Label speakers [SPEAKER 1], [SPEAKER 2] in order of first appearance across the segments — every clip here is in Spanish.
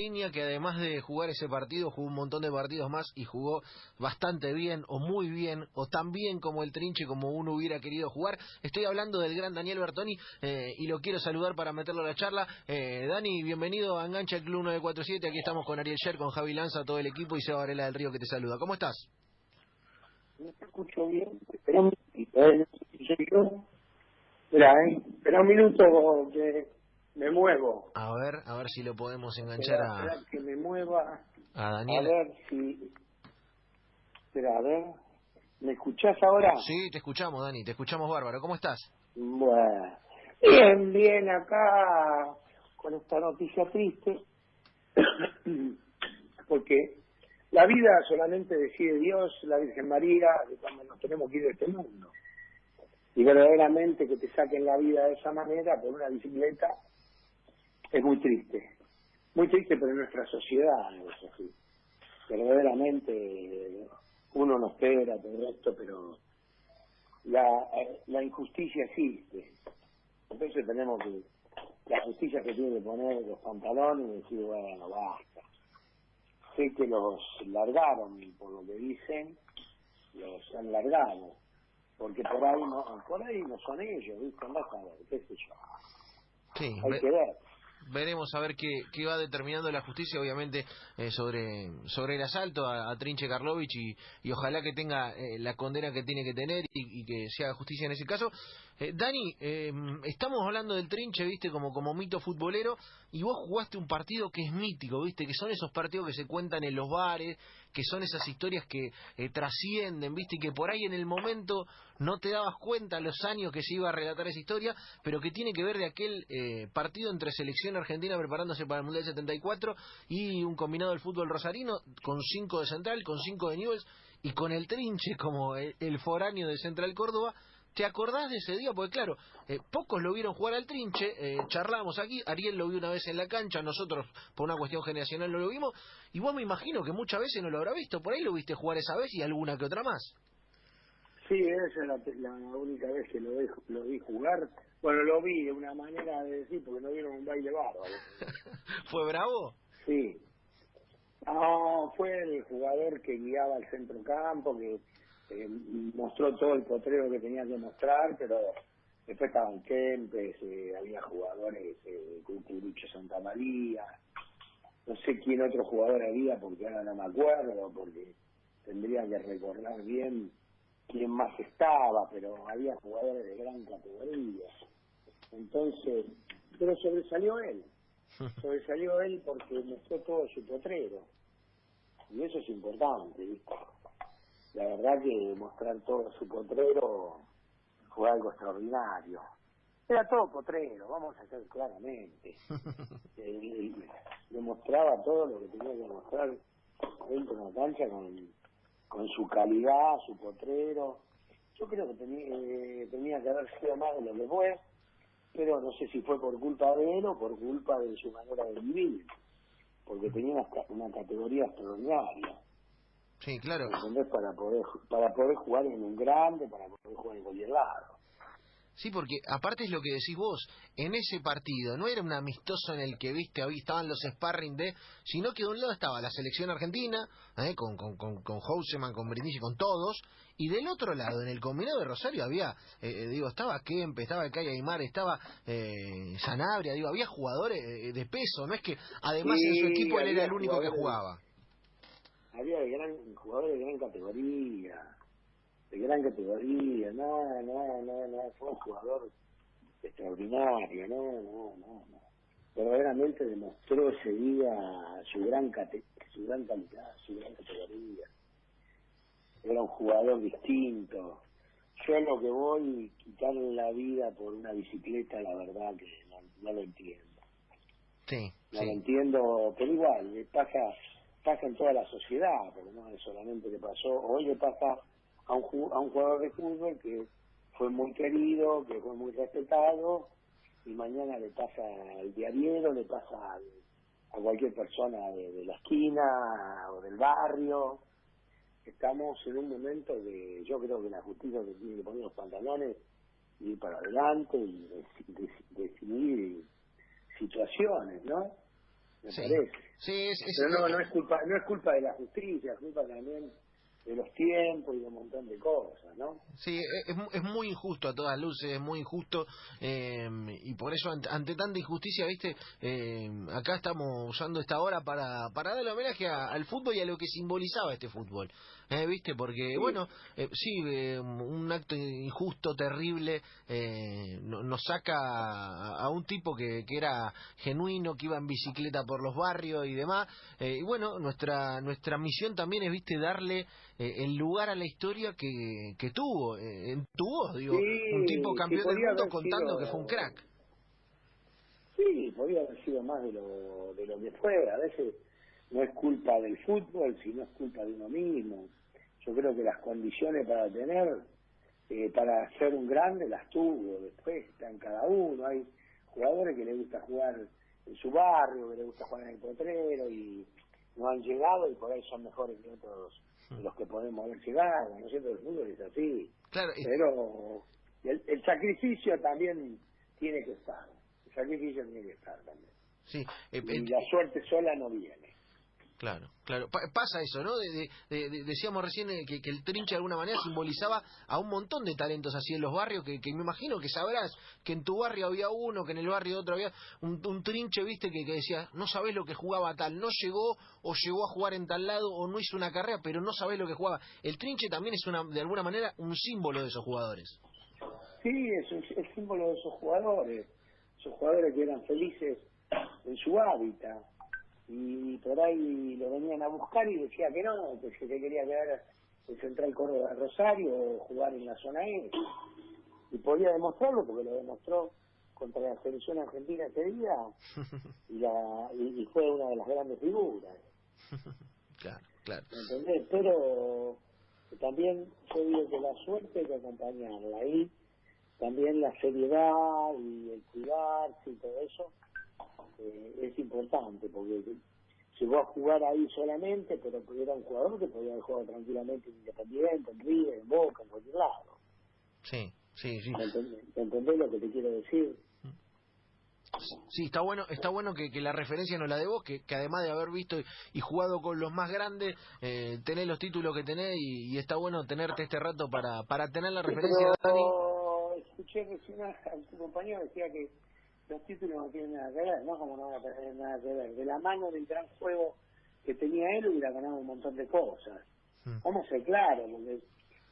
[SPEAKER 1] línea que además de jugar ese partido, jugó un montón de partidos más y jugó bastante bien o muy bien o tan bien como el trinche como uno hubiera querido jugar. Estoy hablando del gran Daniel Bertoni eh, y lo quiero saludar para meterlo a la charla. Eh, Dani, bienvenido a Engancha el Club 947. Aquí estamos con Ariel Sher, con Javi Lanza, todo el equipo y Seba Varela del Río que te saluda. ¿Cómo estás?
[SPEAKER 2] No escucho bien. Espera un. Espera, ¿eh? Espera un minuto que me muevo.
[SPEAKER 1] A ver, a ver si lo podemos enganchar
[SPEAKER 2] a... Espera que me mueva.
[SPEAKER 1] A Daniel.
[SPEAKER 2] A ver si... Espera, a ver. ¿Me escuchás ahora?
[SPEAKER 1] Sí, te escuchamos, Dani, te escuchamos bárbaro. ¿Cómo estás?
[SPEAKER 2] Bueno, bien, bien, acá con esta noticia triste, porque la vida solamente decide Dios, la Virgen María, de cuando nos tenemos que ir de este mundo. Y verdaderamente que te saquen la vida de esa manera por una bicicleta es muy triste. Muy triste, pero nuestra sociedad es así. Verdaderamente uno no espera todo esto, pero la, la injusticia existe. Entonces tenemos que, la justicia que tiene que poner los pantalones y decir, bueno, basta. Sé que los largaron, por lo que dicen, los han largado, porque por ahí no, por ahí no son ellos, ¿viste? A ver, qué sé yo.
[SPEAKER 1] Sí,
[SPEAKER 2] Hay que ver
[SPEAKER 1] veremos a ver qué, va determinando la justicia, obviamente, eh, sobre, sobre el asalto a, Trinche Karlovich y, ojalá que tenga eh, la condena que tiene que tener y, que se haga justicia en ese caso. Eh, Dani, estamos hablando del Trinche, viste, como, como mito futbolero, y vos jugaste un partido que es mítico, viste, que son esos partidos que se cuentan en los bares, que son esas historias que trascienden, viste, y que por ahí en el momento no te dabas cuenta los años que se iba a relatar esa historia, pero que tiene que ver de aquel partido entre selección argentina preparándose para el Mundial 74 y un combinado del fútbol rosarino con 5 de Central, con 5 de Newells y con el Trinche como el, foráneo de Central Córdoba. ¿Te acordás de ese día? Porque claro, eh, pocos lo vieron jugar al trinche, eh, charlamos aquí, Ariel lo vio una vez en la cancha, nosotros por una cuestión generacional no lo vimos, y vos me imagino que muchas veces no lo habrá visto, por ahí lo viste jugar esa vez y alguna que otra más.
[SPEAKER 2] Sí, esa es la, única vez que lo vi, lo vi jugar. Bueno, lo vi de una manera de decir, porque no vieron un baile bárbaro.
[SPEAKER 1] ¿Fue bravo?
[SPEAKER 2] Sí. No, fue el jugador que guiaba el centro campo, que eh, mostró todo el potrero que tenía que mostrar, pero después estaban Kempes, eh, había jugadores, eh, Cucurucho Santa María, no sé quién otro jugador había, porque ahora no me acuerdo, porque tendría que recordar bien quién más estaba, pero había jugadores de gran categoría. Entonces, pero sobresalió él. Sobresalió él porque mostró todo su potrero. Y eso es importante, ¿viste? La verdad que mostrar todo su potrero fue algo extraordinario. Era todo potrero, vamos a hacer claramente. demostraba todo lo que tenía que mostrar dentro de la cancha con con su calidad, su potrero. Yo creo que tenía, eh, tenía que haber sido más de lo que fue, pero no sé si fue por culpa de él o por culpa de su manera de vivir, porque tenía una, una categoría extraordinaria.
[SPEAKER 1] Sí, claro.
[SPEAKER 2] Para poder, para poder jugar en un grande, para poder jugar en cualquier lado.
[SPEAKER 1] Sí, porque aparte es lo que decís vos, en ese partido no era un amistoso en el que viste, ahí estaban los sparring de, sino que de un lado estaba la selección argentina, ¿eh? con, con, con, con Houseman, con Brindisi, con todos, y del otro lado, en el combinado de Rosario había, eh, eh digo, estaba Kempe, estaba Calle Aymar, estaba eh, Sanabria, digo, había jugadores eh, de peso, no es que además en su equipo él era el único que jugaba.
[SPEAKER 2] Había gran, jugadores de gran categoría de gran categoría, no, no, no, no, fue un jugador extraordinario, no, no, no, no. Verdaderamente demostró ese día su gran, su gran calidad, su gran categoría. Era un jugador distinto. Yo lo que voy, quitarle la vida por una bicicleta, la verdad que no, lo entiendo.
[SPEAKER 1] Sí,
[SPEAKER 2] no lo entiendo, pero igual, le pasa, pasa en toda la sociedad, porque no es solamente le pasó, hoy le pasa a un, a un jugador de fútbol que fue muy querido, que fue muy respetado, y mañana le pasa al diario, le pasa a cualquier persona de, la esquina o del barrio. Estamos en un momento de, yo creo que la justicia se tiene que poner los pantalones y ir para adelante y decidir situaciones, ¿no? Me parece.
[SPEAKER 1] Sí, es,
[SPEAKER 2] Pero no, no es culpa, no es culpa de la justicia, es culpa también de los tiempos y de un montón de cosas, ¿no?
[SPEAKER 1] Sí, es, es muy injusto a todas luces, es muy injusto eh, y por eso ante, ante, tanta injusticia, viste, eh, acá estamos usando esta hora para, para darle homenaje a, al fútbol y a lo que simbolizaba este fútbol. Eh, ¿Viste? Porque,
[SPEAKER 2] Sí.
[SPEAKER 1] bueno, eh, sí, eh, un acto injusto, terrible, eh, no- nos saca a, a un tipo que, que era genuino, que iba en bicicleta por los barrios y demás. eh, y bueno, nuestra nuestra misión también es, ¿viste? Darle eh, el lugar a la historia que, que tuvo, eh, en tu voz, digo,
[SPEAKER 2] Sí,
[SPEAKER 1] un tipo campeón del mundo contando
[SPEAKER 2] sido-
[SPEAKER 1] que fue un crack.
[SPEAKER 2] Sí, podría haber sido más de lo, de lo que fue. A veces no es culpa del fútbol, sino es culpa de uno mismo. Yo creo que las condiciones para tener, eh, para ser un grande, las tuvo. Después está en cada uno. Hay jugadores que les gusta jugar en su barrio, que les gusta jugar en el potrero y no han llegado y por ahí son mejores que otros los que podemos haber llegado. ¿No es cierto? El fútbol es así.
[SPEAKER 1] Claro,
[SPEAKER 2] Pero el, el sacrificio también tiene que estar. El sacrificio tiene que estar también.
[SPEAKER 1] sí, eh,
[SPEAKER 2] Y
[SPEAKER 1] eh,
[SPEAKER 2] la suerte sola no viene.
[SPEAKER 1] Claro, claro. Pa- pasa eso, ¿no? De- de- de- de- decíamos recién eh, que, el trinche de alguna manera simbolizaba a un montón de talentos así en los barrios, que, me imagino que sabrás que en tu barrio había uno, que en el barrio de otro había un, un trinche, viste, que, que decía, no sabés lo que jugaba tal, no llegó o llegó a jugar en tal lado o no hizo una carrera, pero no sabés lo que jugaba. El trinche también es una, de alguna manera un símbolo de esos jugadores.
[SPEAKER 2] Sí, es un- el símbolo de esos jugadores. Esos jugadores que eran felices en su hábitat. Y por ahí lo venían a buscar y decía que no, que se que quería quedar en Central Córdoba de Rosario o jugar en la zona E. Y podía demostrarlo porque lo demostró contra la selección argentina ese día y, la, y, y fue una de las grandes figuras.
[SPEAKER 1] Claro, claro.
[SPEAKER 2] Pero también yo digo que la suerte hay que acompañarla y también la seriedad y el cuidarse y todo eso eh, es importante porque llegó a jugar ahí solamente pero era un jugador que podía haber jugado tranquilamente en Independiente, en River, en Boca, en cualquier lado
[SPEAKER 1] Sí, sí, sí.
[SPEAKER 2] ¿me entendés, ¿Me entendés lo que te quiero decir?
[SPEAKER 1] Sí, está bueno, está bueno que, que la referencia no la de vos, que, que además de haber visto y, y jugado con los más grandes, eh, tenés los títulos que tenés y, y está bueno tenerte este rato para, para tener la referencia, Dani.
[SPEAKER 2] Pero escuché recién a a tu compañero decía que los títulos no tienen nada que ver, ¿no? Como no van a tener nada que ver. De la mano del gran juego que tenía él hubiera ganado un montón de cosas.
[SPEAKER 1] Mm.
[SPEAKER 2] Vamos a ser claros, porque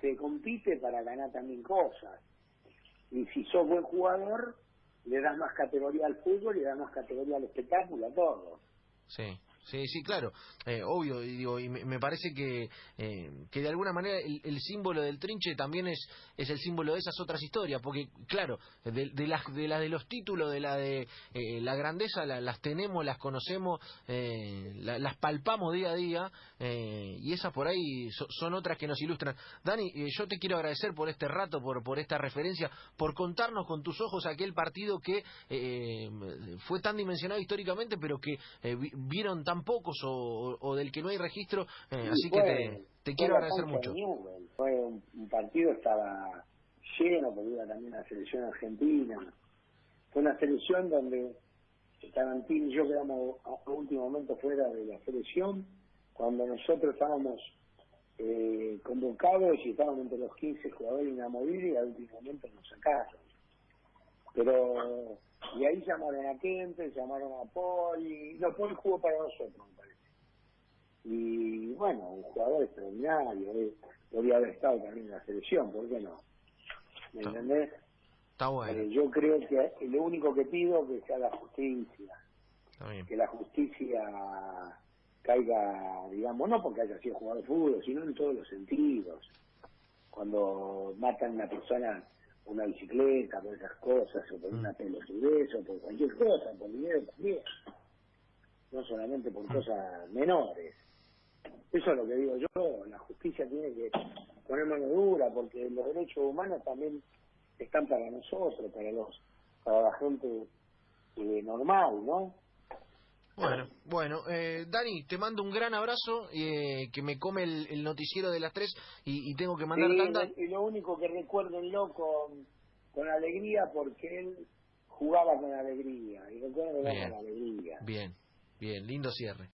[SPEAKER 2] se compite para ganar también cosas. Y si sos buen jugador, le das más categoría al fútbol, le das más categoría al espectáculo, a todo.
[SPEAKER 1] Sí, sí, sí, claro, eh, obvio, y digo, y me, parece que, eh, que de alguna manera el, símbolo del trinche también es, es el símbolo de esas otras historias, porque claro, de, las de la de los títulos, de la de eh, la grandeza, la- las tenemos, las conocemos, la- las palpamos día a día, y esas por ahí so- son otras que nos ilustran. Dani, yo te quiero agradecer por este rato, por, por esta referencia, por contarnos con tus ojos aquel partido que fue tan dimensionado históricamente, pero que vi- vieron tan pocos o, o del que no hay registro, eh, así que te, quiero agradecer mucho.
[SPEAKER 2] Fue un, un partido, estaba lleno, porque iba también la selección argentina. Fue una selección donde Tarantín y yo quedamos a a último momento fuera de la selección, cuando nosotros estábamos eh, convocados y estábamos entre los 15 jugadores inamovibles y al último momento nos sacaron. Pero, y ahí llamaron a Kempe, llamaron a Paul, y no, Paul jugó para nosotros, me parece y bueno, un jugador extraordinario, eh, podría haber estado también en la selección, ¿por qué no? ¿Me
[SPEAKER 1] Claro.
[SPEAKER 2] entendés?
[SPEAKER 1] Está bueno,
[SPEAKER 2] Eh, yo creo que lo único que pido es que sea la justicia,
[SPEAKER 1] está bien.
[SPEAKER 2] que la justicia caiga, digamos, no porque haya sido jugador de fútbol, sino en todos los sentidos. Cuando matan a una persona una bicicleta, por esas cosas, o por
[SPEAKER 1] Mm.
[SPEAKER 2] una pelotudez, o por cualquier cosa, por dinero también. No solamente por
[SPEAKER 1] Mm.
[SPEAKER 2] cosas menores. Eso es lo que digo yo, la justicia tiene que poner mano dura, porque los derechos humanos también están para nosotros, para los para la gente eh, normal, ¿no?
[SPEAKER 1] Bueno, bueno, eh, Dani, te mando un gran abrazo, eh, que me come el, el noticiero de las tres y, y tengo que mandar
[SPEAKER 2] Sí,
[SPEAKER 1] tanda.
[SPEAKER 2] y lo único que recuérdenlo con, con alegría, porque él jugaba con alegría, y recuerden
[SPEAKER 1] Bien.
[SPEAKER 2] con alegría.
[SPEAKER 1] Bien, Bien, lindo cierre.